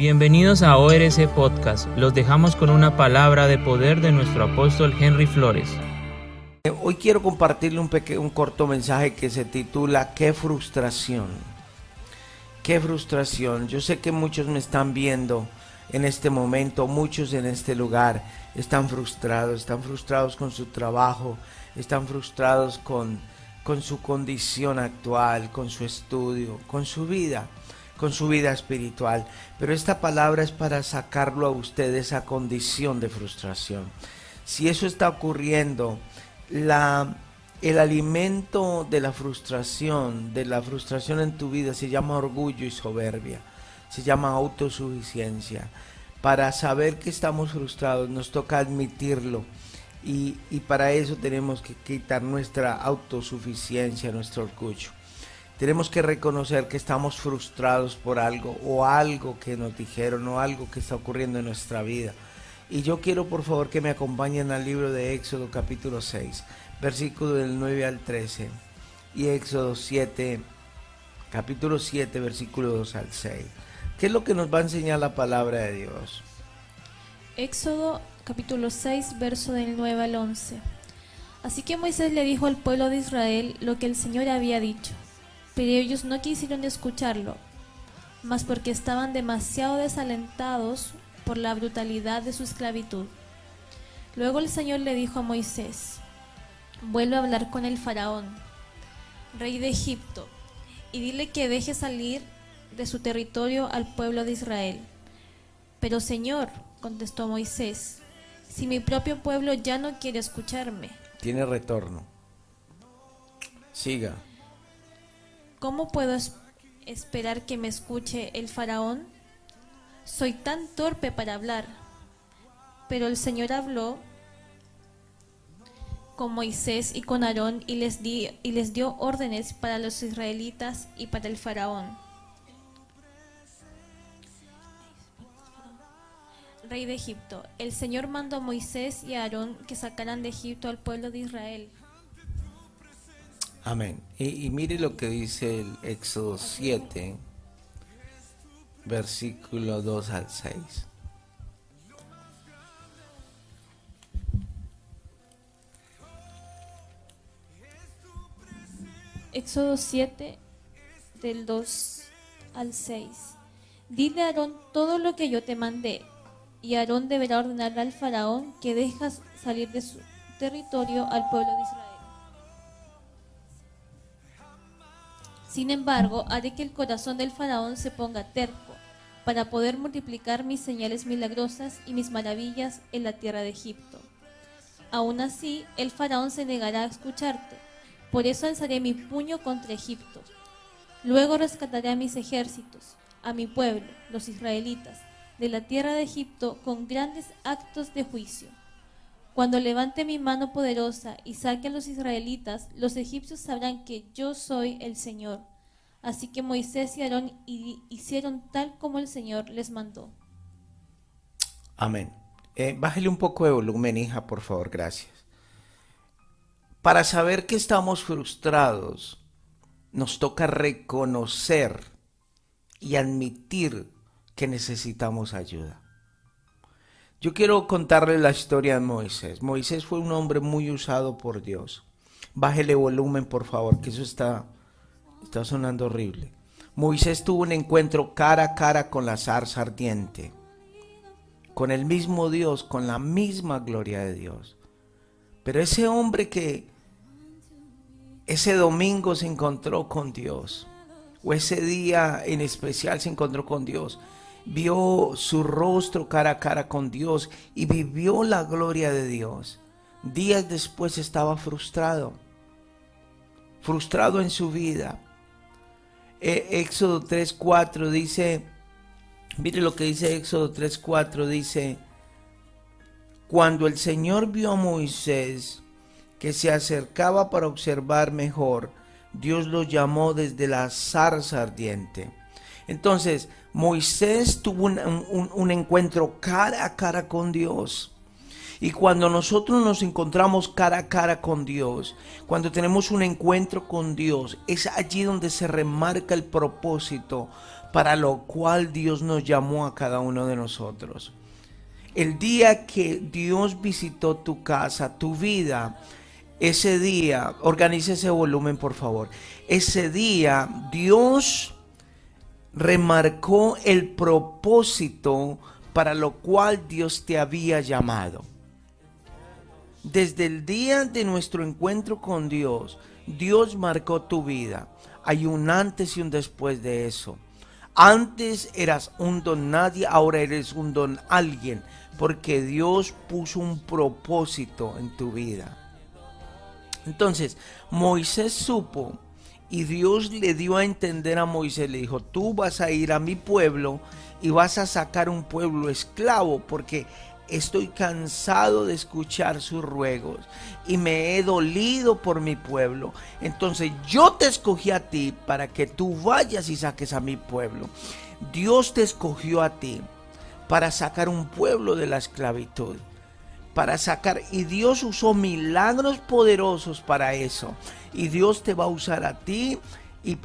Bienvenidos a ORC Podcast. Los dejamos con una palabra de poder de nuestro apóstol Henry Flores. Hoy quiero compartirle un, un corto mensaje que se titula ¿Qué frustración? ¿Qué frustración? Yo sé que muchos me están viendo en este momento, muchos en este lugar están frustrados, están frustrados con su trabajo, están frustrados con, con su condición actual, con su estudio, con su vida con su vida espiritual. Pero esta palabra es para sacarlo a usted de esa condición de frustración. Si eso está ocurriendo, la, el alimento de la frustración, de la frustración en tu vida, se llama orgullo y soberbia, se llama autosuficiencia. Para saber que estamos frustrados nos toca admitirlo y, y para eso tenemos que quitar nuestra autosuficiencia, nuestro orgullo. Tenemos que reconocer que estamos frustrados por algo o algo que nos dijeron o algo que está ocurriendo en nuestra vida. Y yo quiero por favor que me acompañen al libro de Éxodo capítulo 6, versículo del 9 al 13 y Éxodo 7, capítulo 7, versículo 2 al 6. ¿Qué es lo que nos va a enseñar la palabra de Dios? Éxodo capítulo 6, verso del 9 al 11. Así que Moisés le dijo al pueblo de Israel lo que el Señor había dicho pero ellos no quisieron escucharlo, mas porque estaban demasiado desalentados por la brutalidad de su esclavitud. Luego el Señor le dijo a Moisés, vuelve a hablar con el faraón, rey de Egipto, y dile que deje salir de su territorio al pueblo de Israel. Pero Señor, contestó Moisés, si mi propio pueblo ya no quiere escucharme. Tiene retorno. Siga. ¿Cómo puedo esperar que me escuche el faraón? Soy tan torpe para hablar. Pero el Señor habló con Moisés y con Aarón y les, di, y les dio órdenes para los israelitas y para el faraón. Rey de Egipto, el Señor mandó a Moisés y a Aarón que sacaran de Egipto al pueblo de Israel Amén. Y, mire lo que dice el Éxodo 7, versículo 2 al 6. Éxodo 7, del 2 al 6. Dile a Aarón todo lo que yo te mandé, y Aarón deberá ordenar al faraón que dejas salir de su territorio al pueblo de Israel. Sin embargo, haré que el corazón del faraón se ponga terco, para poder multiplicar mis señales milagrosas y mis maravillas en la tierra de Egipto. Aún así, el faraón se negará a escucharte, por eso alzaré mi puño contra Egipto. Luego rescataré a mis ejércitos, a mi pueblo, los israelitas, de la tierra de Egipto con grandes actos de juicio. Cuando levante mi mano poderosa y saque a los israelitas, los egipcios sabrán que yo soy el Señor. Así que Moisés y Aarón hicieron tal como el Señor les mandó. Amén. Eh, bájale un poco de volumen, hija, por favor, gracias. Para saber que estamos frustrados, nos toca reconocer y admitir que necesitamos ayuda. Yo quiero contarle la historia de Moisés. Moisés fue un hombre muy usado por Dios. Bájele volumen, por favor, que eso está, está sonando horrible. Moisés tuvo un encuentro cara a cara con la zarza ardiente, con el mismo Dios, con la misma gloria de Dios. Pero ese hombre que ese domingo se encontró con Dios, o ese día en especial se encontró con Dios, vio su rostro cara a cara con Dios y vivió la gloria de Dios. Días después estaba frustrado, frustrado en su vida. E, Éxodo 3.4 dice, mire lo que dice Éxodo 3.4, dice, cuando el Señor vio a Moisés que se acercaba para observar mejor, Dios lo llamó desde la zarza ardiente. Entonces, Moisés tuvo un, encuentro cara a cara con Dios. Y cuando nosotros nos encontramos cara a cara con Dios, cuando tenemos un encuentro con Dios, es allí donde se remarca el propósito para lo cual Dios nos llamó a cada uno de nosotros. El día que Dios visitó tu casa, tu vida, ese día, organice ese volumen por favor, ese día Dios remarcó el propósito para lo cual Dios te había llamado. Desde el día de nuestro encuentro con Dios, Dios marcó tu vida. Hay un antes y un después de eso. Antes eras un don nadie, ahora eres un don alguien, porque Dios puso un propósito en tu vida. Entonces, Moisés supo y Dios le dio a entender a Moisés, le dijo, tú vas a ir a mi pueblo y vas a sacar un pueblo esclavo, porque estoy cansado de escuchar sus ruegos y me he dolido por mi pueblo. Entonces yo te escogí a ti para que tú vayas y saques a mi pueblo. Dios te escogió a ti para sacar un pueblo de la esclavitud. Para sacar, y Dios usó milagros poderosos para eso. Y Dios te va a usar a ti y,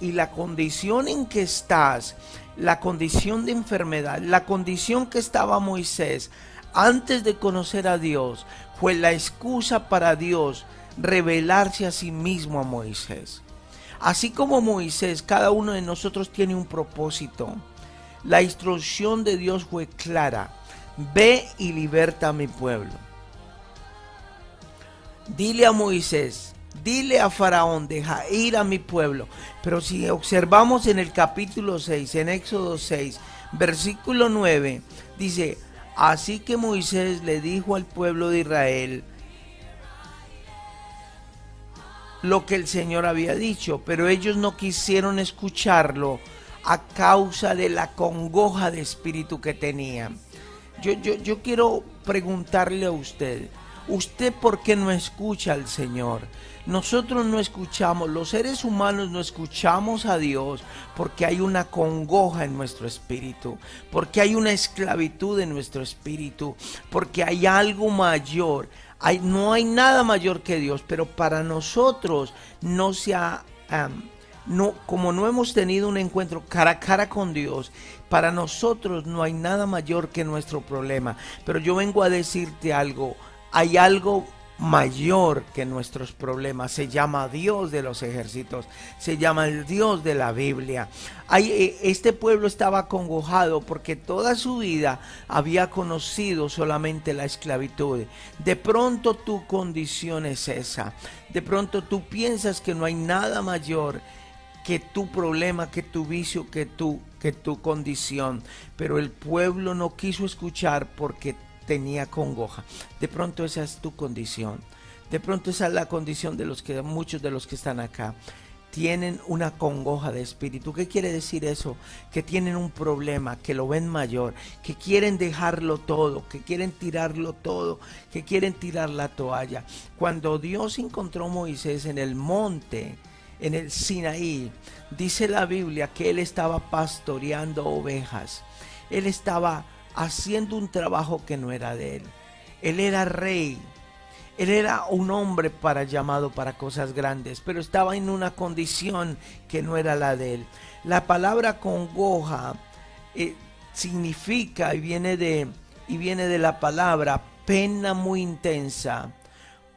y, la condición en que estás, la condición de enfermedad, la condición que estaba Moisés antes de conocer a Dios, fue la excusa para Dios revelarse a sí mismo a Moisés. Así como Moisés, cada uno de nosotros tiene un propósito. La instrucción de Dios fue clara. Ve y liberta a mi pueblo. Dile a Moisés, dile a Faraón, deja ir a mi pueblo. Pero si observamos en el capítulo 6, en Éxodo 6, versículo 9, dice, así que Moisés le dijo al pueblo de Israel lo que el Señor había dicho, pero ellos no quisieron escucharlo a causa de la congoja de espíritu que tenían. Yo, yo, yo quiero preguntarle a usted, ¿usted por qué no escucha al Señor? Nosotros no escuchamos, los seres humanos no escuchamos a Dios porque hay una congoja en nuestro espíritu, porque hay una esclavitud en nuestro espíritu, porque hay algo mayor. Hay, no hay nada mayor que Dios, pero para nosotros no se ha... no, como no hemos tenido un encuentro cara a cara con Dios, para nosotros no hay nada mayor que nuestro problema. Pero yo vengo a decirte algo, hay algo mayor que nuestros problemas. Se llama Dios de los ejércitos, se llama el Dios de la Biblia. Eh, este pueblo estaba acongojado porque toda su vida había conocido solamente la esclavitud. De pronto tu condición es esa. De pronto tú piensas que no hay nada mayor que tu problema, que tu vicio, que tu, que tu condición. Pero el pueblo no quiso escuchar porque tenía congoja. De pronto esa es tu condición. De pronto esa es la condición de los que muchos de los que están acá tienen una congoja de espíritu. ¿Qué quiere decir eso? Que tienen un problema, que lo ven mayor, que quieren dejarlo todo, que quieren tirarlo todo, que quieren tirar la toalla. Cuando Dios encontró a Moisés en el monte, en el Sinaí, dice la Biblia que él estaba pastoreando ovejas. Él estaba haciendo un trabajo que no era de él. Él era rey. Él era un hombre para llamado para cosas grandes, pero estaba en una condición que no era la de él. La palabra congoja eh, significa y viene de y viene de la palabra pena muy intensa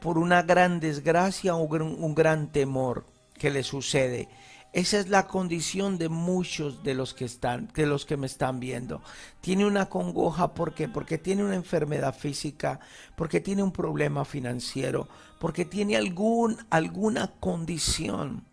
por una gran desgracia o un gran temor que le sucede. Esa es la condición de muchos de los que están, de los que me están viendo. Tiene una congoja, ¿por qué? Porque tiene una enfermedad física, porque tiene un problema financiero, porque tiene algún, alguna condición.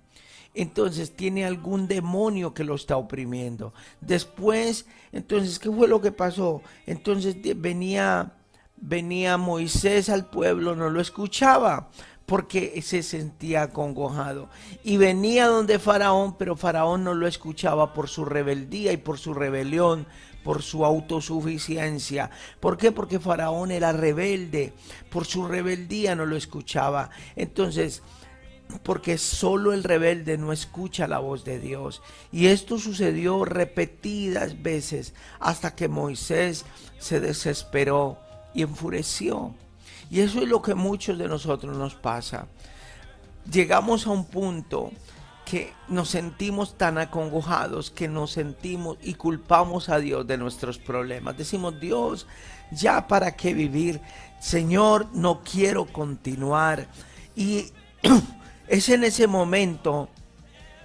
Entonces tiene algún demonio que lo está oprimiendo. Después, entonces, ¿qué fue lo que pasó? Entonces venía, venía Moisés al pueblo, no lo escuchaba porque se sentía acongojado. Y venía donde Faraón, pero Faraón no lo escuchaba por su rebeldía y por su rebelión, por su autosuficiencia. ¿Por qué? Porque Faraón era rebelde, por su rebeldía no lo escuchaba. Entonces, porque solo el rebelde no escucha la voz de Dios. Y esto sucedió repetidas veces hasta que Moisés se desesperó y enfureció. Y eso es lo que muchos de nosotros nos pasa. Llegamos a un punto que nos sentimos tan acongojados que nos sentimos y culpamos a Dios de nuestros problemas. Decimos, Dios, ya para qué vivir. Señor, no quiero continuar. Y es en ese momento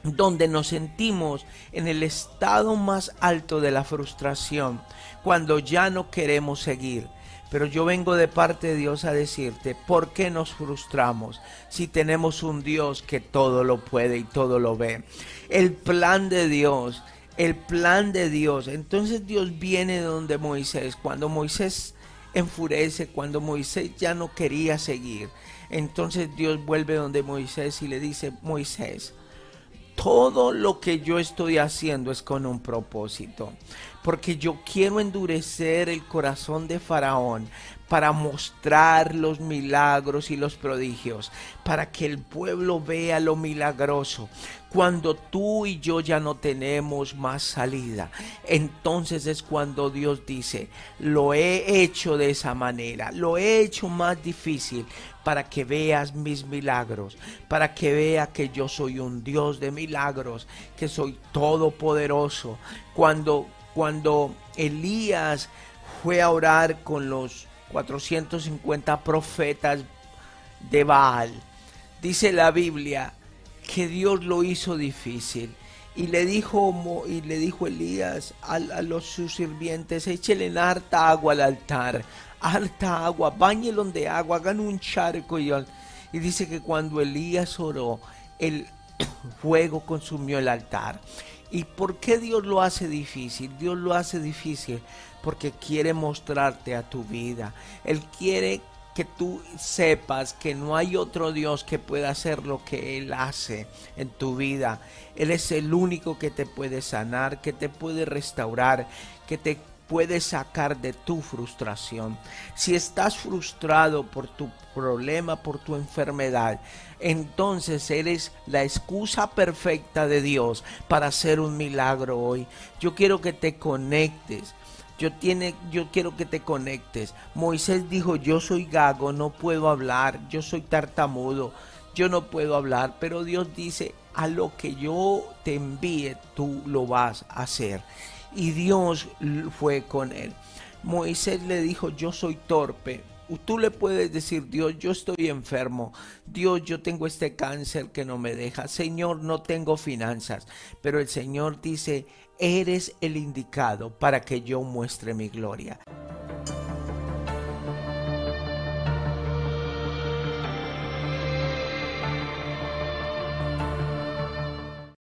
donde nos sentimos en el estado más alto de la frustración, cuando ya no queremos seguir. Pero yo vengo de parte de Dios a decirte, ¿por qué nos frustramos si tenemos un Dios que todo lo puede y todo lo ve? El plan de Dios, el plan de Dios. Entonces Dios viene donde Moisés, cuando Moisés enfurece, cuando Moisés ya no quería seguir. Entonces Dios vuelve donde Moisés y le dice, Moisés, todo lo que yo estoy haciendo es con un propósito, porque yo quiero endurecer el corazón de Faraón para mostrar los milagros y los prodigios, para que el pueblo vea lo milagroso. Cuando tú y yo ya no tenemos más salida, entonces es cuando Dios dice, lo he hecho de esa manera, lo he hecho más difícil para que veas mis milagros, para que vea que yo soy un Dios de milagros, que soy todopoderoso. Cuando cuando Elías fue a orar con los 450 profetas de Baal. Dice la Biblia que Dios lo hizo difícil. Y le dijo, y le dijo Elías a, los sus sirvientes, échele harta agua al altar, harta agua, bañelo de agua, hagan un charco. Y, y dice que cuando Elías oró, el fuego consumió el altar. ¿Y por qué Dios lo hace difícil? Dios lo hace difícil porque quiere mostrarte a tu vida. Él quiere que tú sepas que no hay otro Dios que pueda hacer lo que Él hace en tu vida. Él es el único que te puede sanar, que te puede restaurar, que te puede sacar de tu frustración. Si estás frustrado por tu problema, por tu enfermedad, entonces eres la excusa perfecta de Dios para hacer un milagro hoy. Yo quiero que te conectes yo, tiene, yo quiero que te conectes. Moisés dijo, yo soy gago, no puedo hablar, yo soy tartamudo, yo no puedo hablar, pero Dios dice, a lo que yo te envíe, tú lo vas a hacer. Y Dios fue con él. Moisés le dijo, yo soy torpe, Tú le puedes decir, Dios, yo estoy enfermo. Dios, yo tengo este cáncer que no me deja. Señor, no tengo finanzas. Pero el Señor dice, eres el indicado para que yo muestre mi gloria.